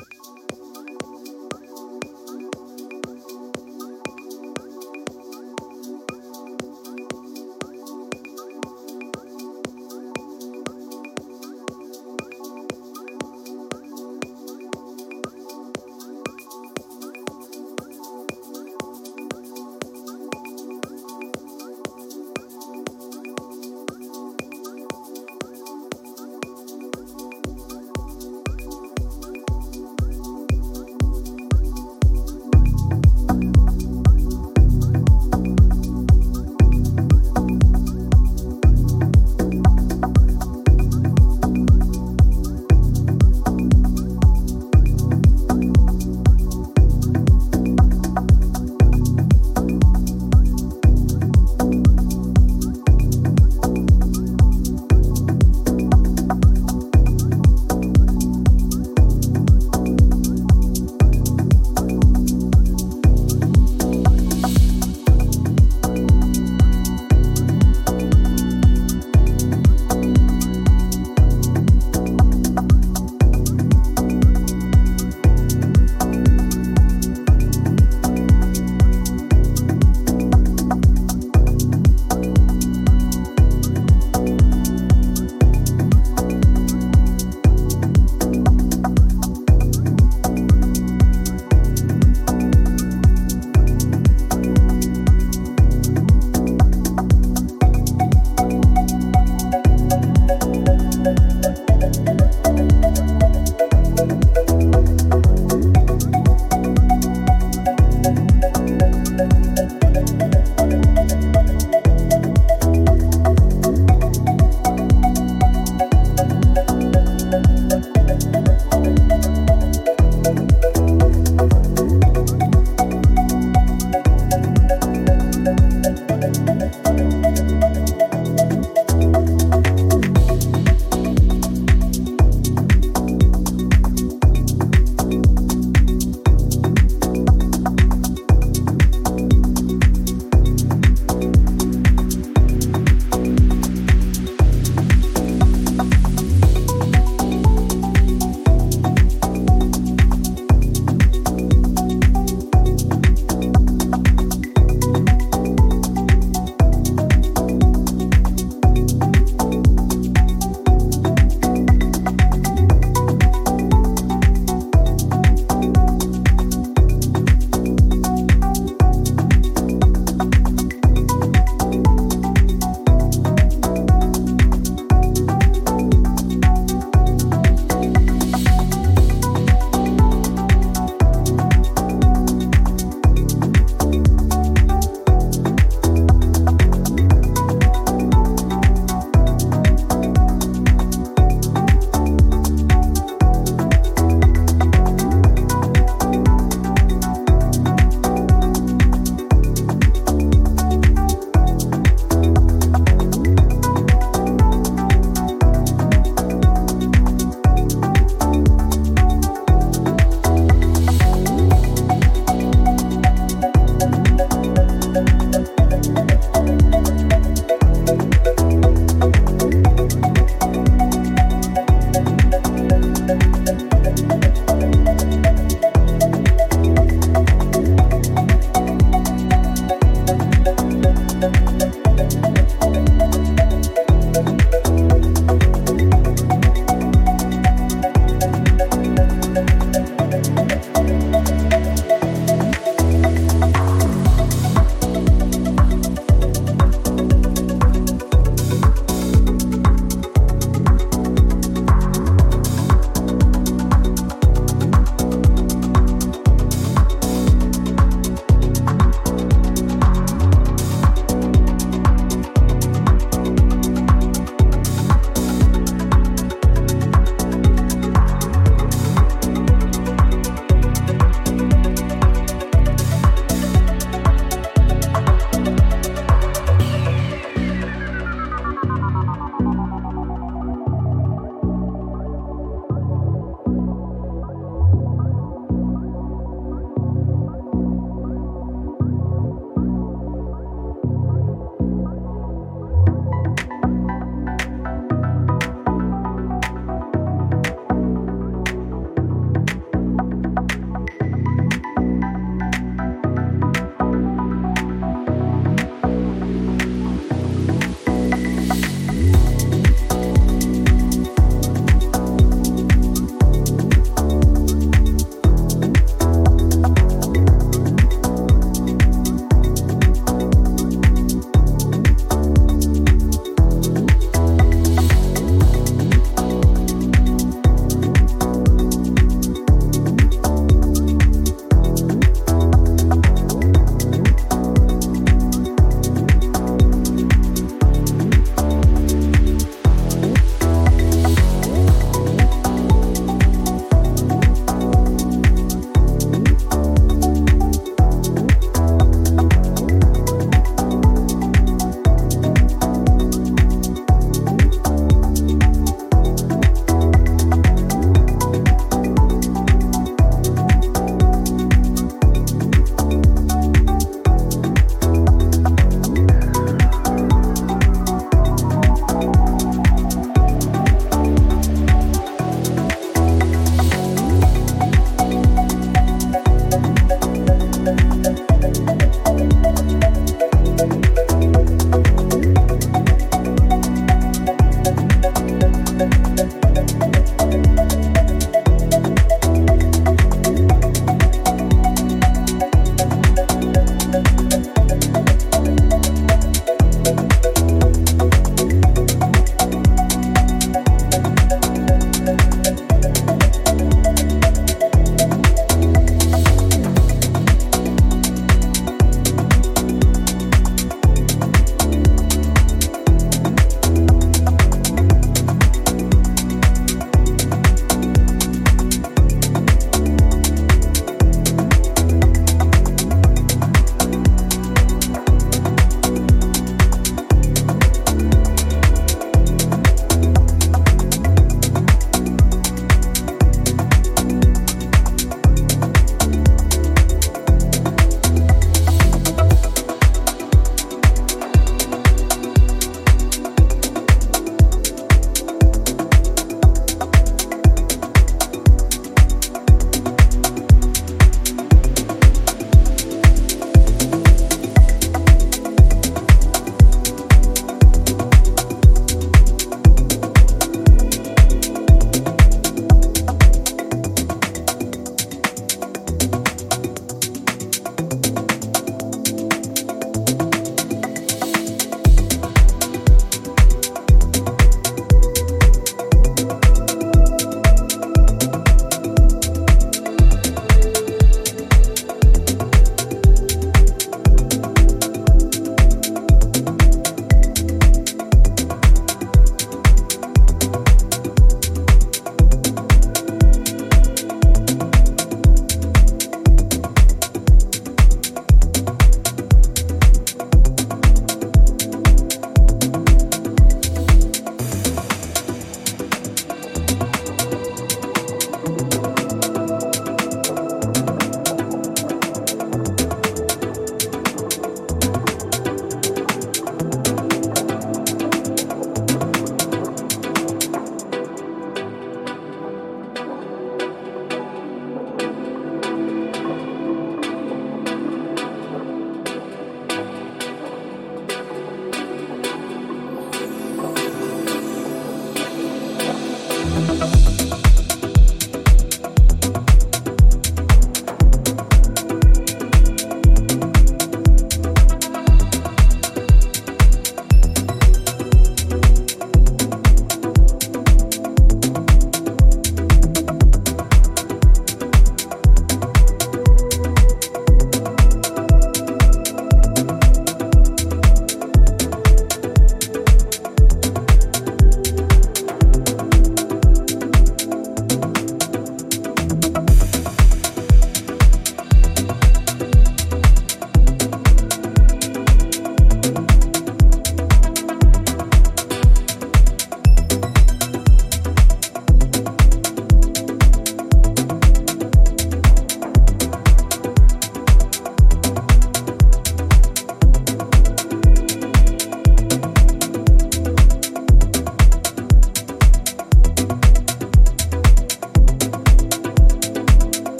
you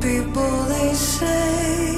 People they say.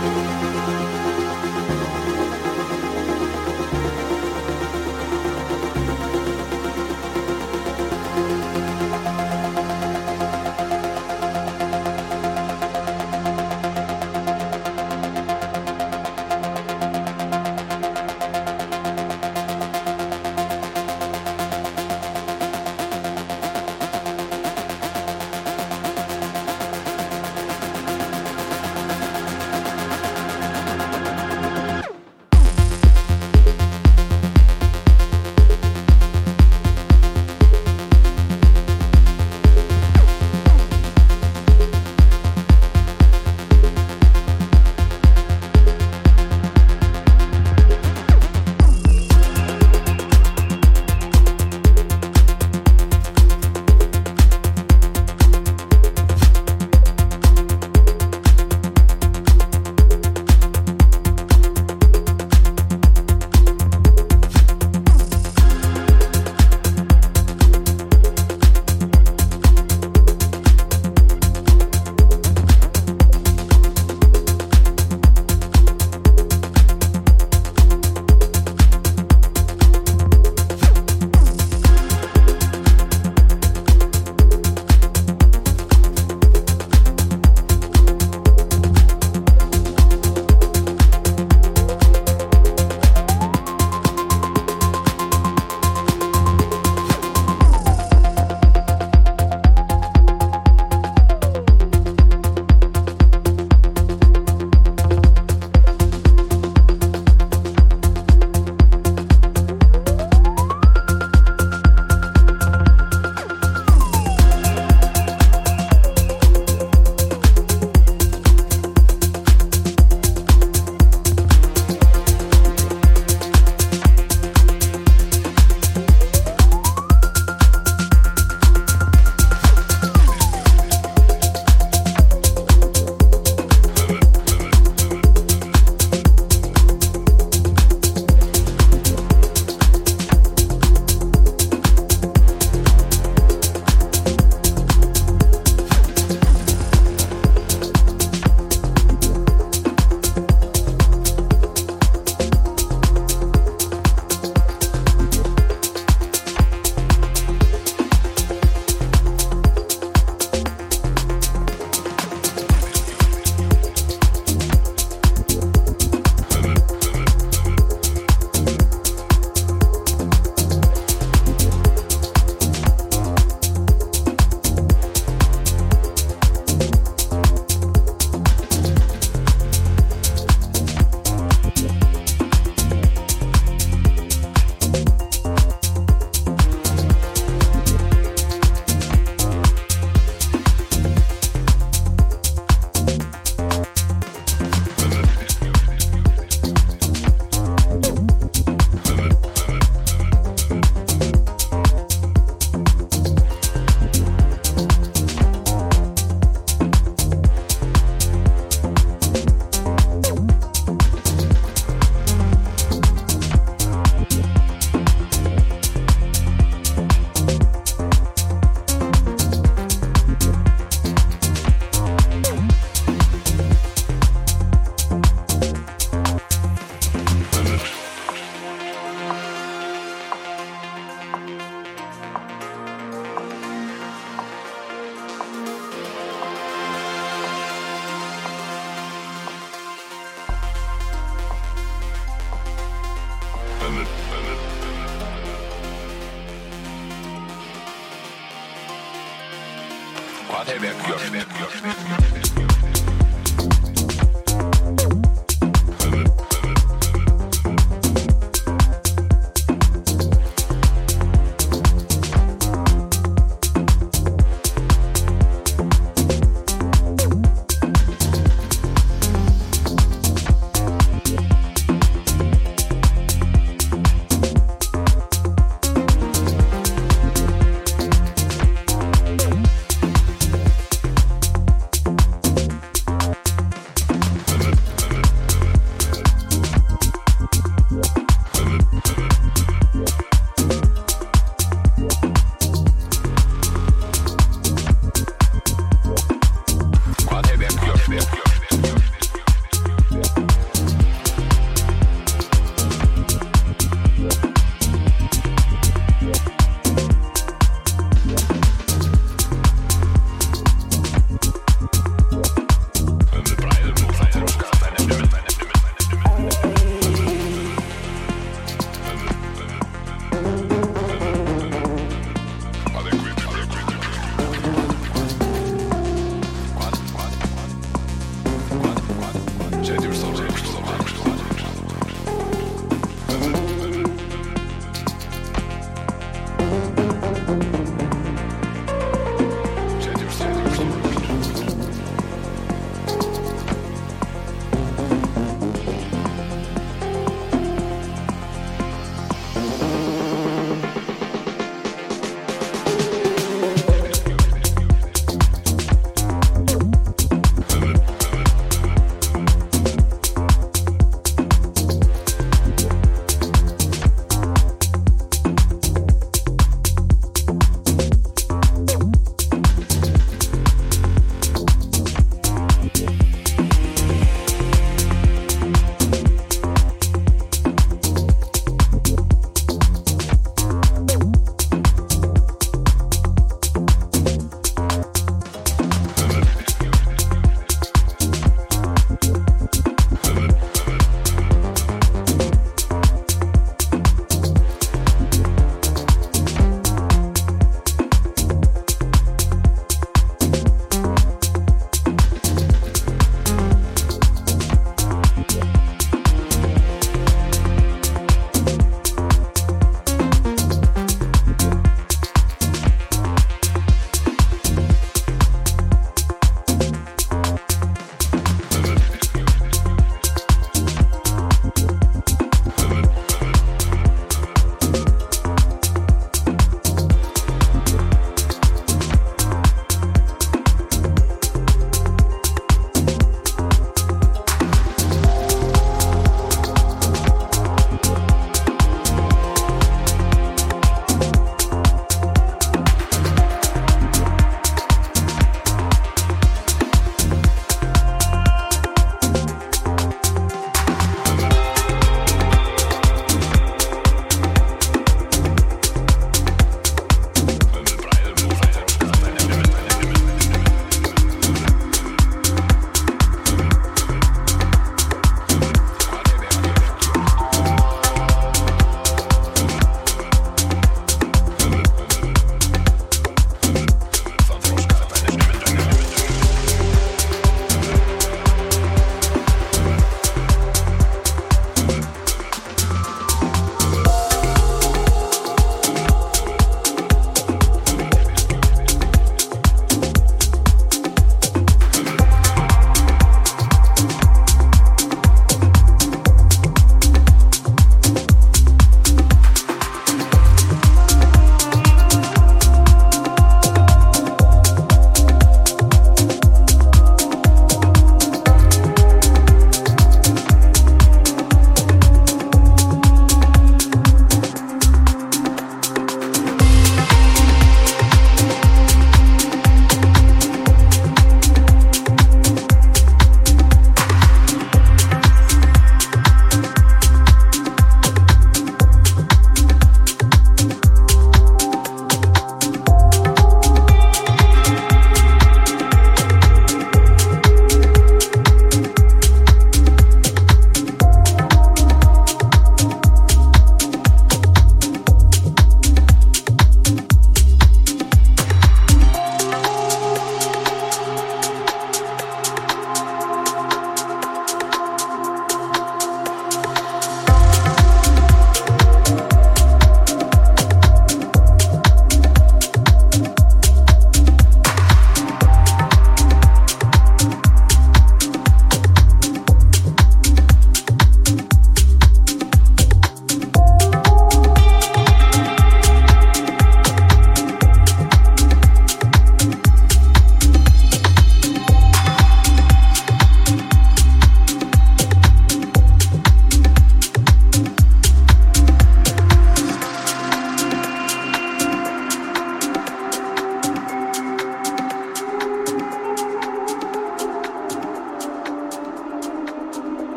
Música Québec. Québec. Québec.